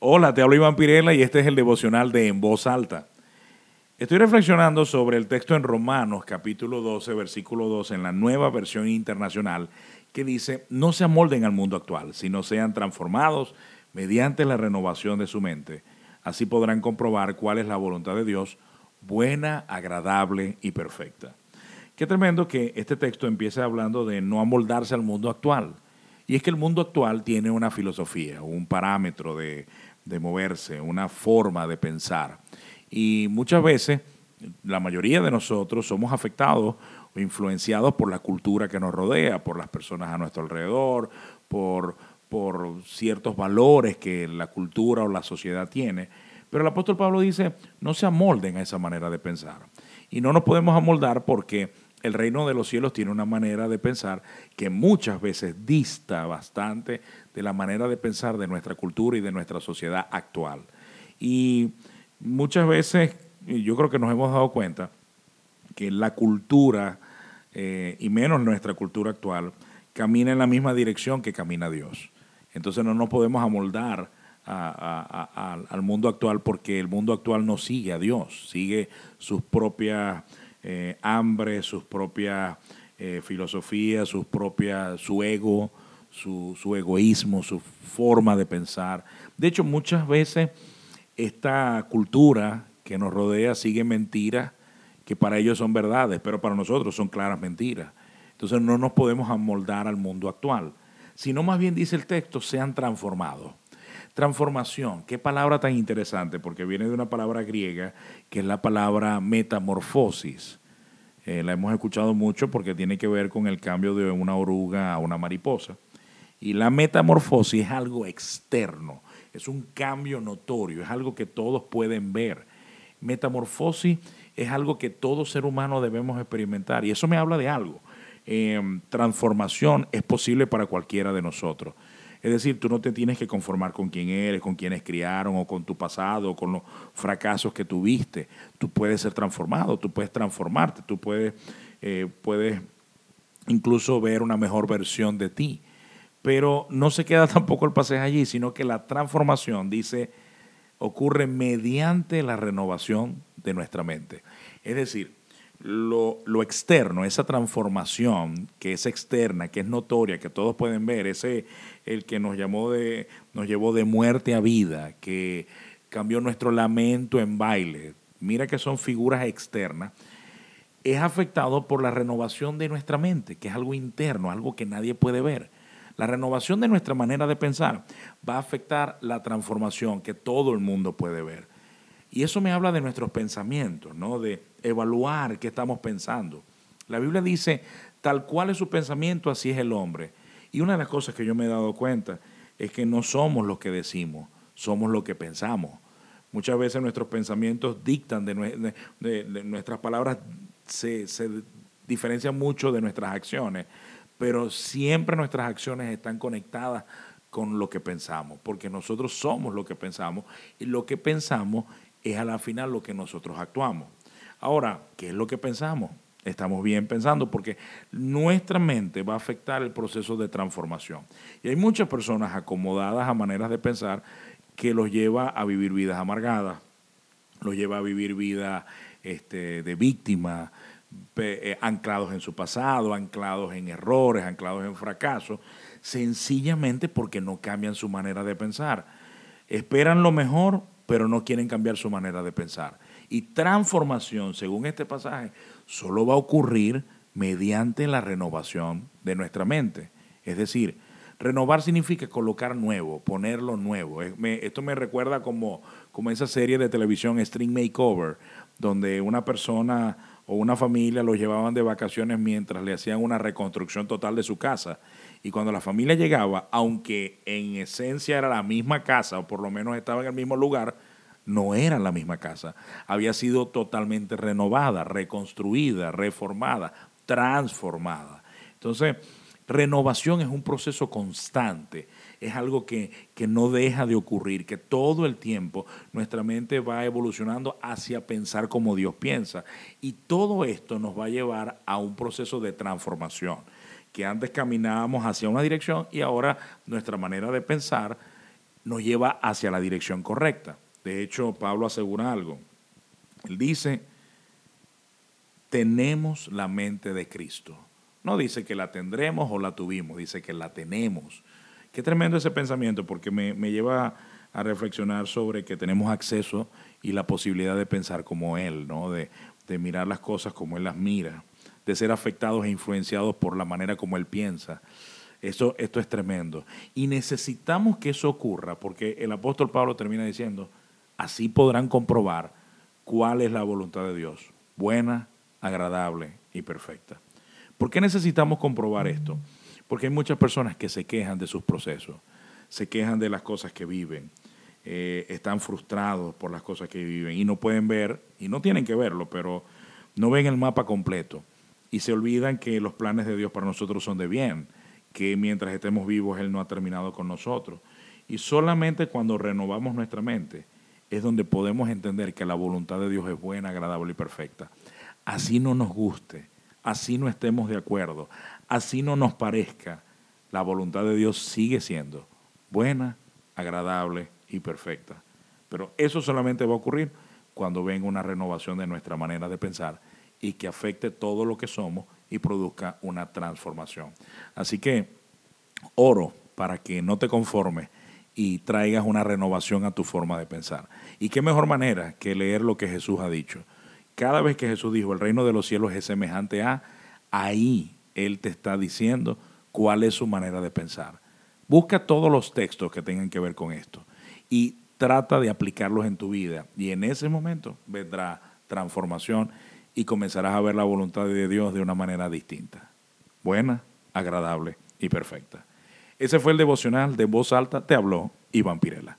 Hola, te hablo Iván Pirela y este es el devocional de En Voz Alta. Estoy reflexionando sobre el texto en Romanos capítulo 12, versículo 2 en la nueva versión internacional que dice, no se amolden al mundo actual, sino sean transformados mediante la renovación de su mente. Así podrán comprobar cuál es la voluntad de Dios, buena, agradable y perfecta. Qué tremendo que este texto empiece hablando de no amoldarse al mundo actual. Y es que el mundo actual tiene una filosofía, un parámetro de, de moverse, una forma de pensar. Y muchas veces, la mayoría de nosotros somos afectados o influenciados por la cultura que nos rodea, por las personas a nuestro alrededor, por, por ciertos valores que la cultura o la sociedad tiene. Pero el apóstol Pablo dice, no se amolden a esa manera de pensar. Y no nos podemos amoldar porque el reino de los cielos tiene una manera de pensar que muchas veces dista bastante de la manera de pensar de nuestra cultura y de nuestra sociedad actual. Y muchas veces yo creo que nos hemos dado cuenta que la cultura, eh, y menos nuestra cultura actual, camina en la misma dirección que camina Dios. Entonces no nos podemos amoldar al mundo actual porque el mundo actual no sigue a Dios, sigue sus propias eh, hambre, sus propias eh, filosofías, sus propias, su ego, su, su, egoísmo, su forma de pensar. De hecho, muchas veces esta cultura que nos rodea sigue mentiras que para ellos son verdades, pero para nosotros son claras mentiras. Entonces no nos podemos amoldar al mundo actual, sino más bien dice el texto, sean transformados. Transformación, qué palabra tan interesante, porque viene de una palabra griega que es la palabra metamorfosis. Eh, la hemos escuchado mucho porque tiene que ver con el cambio de una oruga a una mariposa. Y la metamorfosis es algo externo, es un cambio notorio, es algo que todos pueden ver. Metamorfosis es algo que todo ser humano debemos experimentar y eso me habla de algo. Em, transformación es posible para cualquiera de nosotros. Es decir, tú no te tienes que conformar con quién eres, con quienes criaron o con tu pasado o con los fracasos que tuviste. Tú puedes ser transformado, tú puedes transformarte, tú puedes, eh, puedes incluso ver una mejor versión de ti. Pero no se queda tampoco el pasaje allí, sino que la transformación, dice, ocurre mediante la renovación de nuestra mente. Es decir, lo, lo, externo, esa transformación que es externa, que es notoria, que todos pueden ver, ese el que nos llamó de, nos llevó de muerte a vida, que cambió nuestro lamento en baile. Mira que son figuras externas. Es afectado por la renovación de nuestra mente, que es algo interno, algo que nadie puede ver. La renovación de nuestra manera de pensar va a afectar la transformación que todo el mundo puede ver. Y eso me habla de nuestros pensamientos, ¿no? De evaluar qué estamos pensando. La Biblia dice, tal cual es su pensamiento, así es el hombre. Y una de las cosas que yo me he dado cuenta es que no somos lo que decimos, somos lo que pensamos. Muchas veces nuestros pensamientos dictan de, nuestras palabras, se, se diferencian mucho de nuestras acciones, pero siempre nuestras acciones están conectadas con lo que pensamos, porque nosotros somos lo que pensamos y lo que pensamos es a la final lo que nosotros actuamos. Ahora, ¿qué es lo que pensamos? Estamos bien pensando porque nuestra mente va a afectar el proceso de transformación. Y hay muchas personas acomodadas a maneras de pensar que los lleva a vivir vidas amargadas, los lleva a vivir vidas este, de víctimas, eh, anclados en su pasado, anclados en errores, anclados en fracasos, sencillamente porque no cambian su manera de pensar. Esperan lo mejor, pero no quieren cambiar su manera de pensar. Y transformación, según este pasaje, solo va a ocurrir mediante la renovación de nuestra mente. Es decir, renovar significa colocar nuevo, ponerlo nuevo. Esto me recuerda como, como esa serie de televisión String Makeover, donde una persona o una familia lo llevaban de vacaciones mientras le hacían una reconstrucción total de su casa. Y cuando la familia llegaba, aunque en esencia era la misma casa, o por lo menos estaba en el mismo lugar, no era la misma casa. Había sido totalmente renovada, reconstruida, reformada, transformada. Entonces, renovación es un proceso constante, es algo que, que, no deja de ocurrir, que todo el tiempo nuestra mente va evolucionando hacia pensar como Dios piensa. Y todo esto nos va a llevar a un proceso de transformación que antes caminábamos hacia una dirección y ahora nuestra manera de pensar nos lleva hacia la dirección correcta. De hecho, Pablo asegura algo. Él dice, tenemos la mente de Cristo. No dice que la tendremos o la tuvimos, dice que la tenemos. Qué tremendo ese pensamiento porque me, lleva a reflexionar sobre que tenemos acceso y la posibilidad de pensar como Él, ¿no? de, de mirar las cosas como Él las mira, de ser afectados e influenciados por la manera como Él piensa. Esto es tremendo. Y necesitamos que eso ocurra porque el apóstol Pablo termina diciendo, así podrán comprobar cuál es la voluntad de Dios, buena, agradable y perfecta. ¿Por qué necesitamos comprobar esto? Porque hay muchas personas que se quejan de sus procesos, se quejan de las cosas que viven, eh, están frustrados por las cosas que viven y no pueden ver, y no tienen que verlo, pero no ven el mapa completo y se olvidan que los planes de Dios para nosotros son de bien, que mientras estemos vivos Él no ha terminado con nosotros. Y solamente cuando renovamos nuestra mente es donde podemos entender que la voluntad de Dios es buena, agradable y perfecta. Así no nos guste, así no estemos de acuerdo, así no nos parezca, la voluntad de Dios sigue siendo buena, agradable y perfecta. Pero eso solamente va a ocurrir cuando venga una renovación de nuestra manera de pensar y que afecte todo lo que somos y produzca una transformación. Así que oro para que no te conformes y traigas una renovación a tu forma de pensar. Y qué mejor manera que leer lo que Jesús ha dicho. Cada vez que Jesús dijo, el reino de los cielos es semejante a, ahí Él te está diciendo cuál es su manera de pensar. Busca todos los textos que tengan que ver con esto y trata de aplicarlos en tu vida. Y en ese momento vendrá transformación y comenzarás a ver la voluntad de Dios de una manera distinta. Buena, agradable y perfecta. Ese fue el devocional de voz alta, te habló Iván Pirela.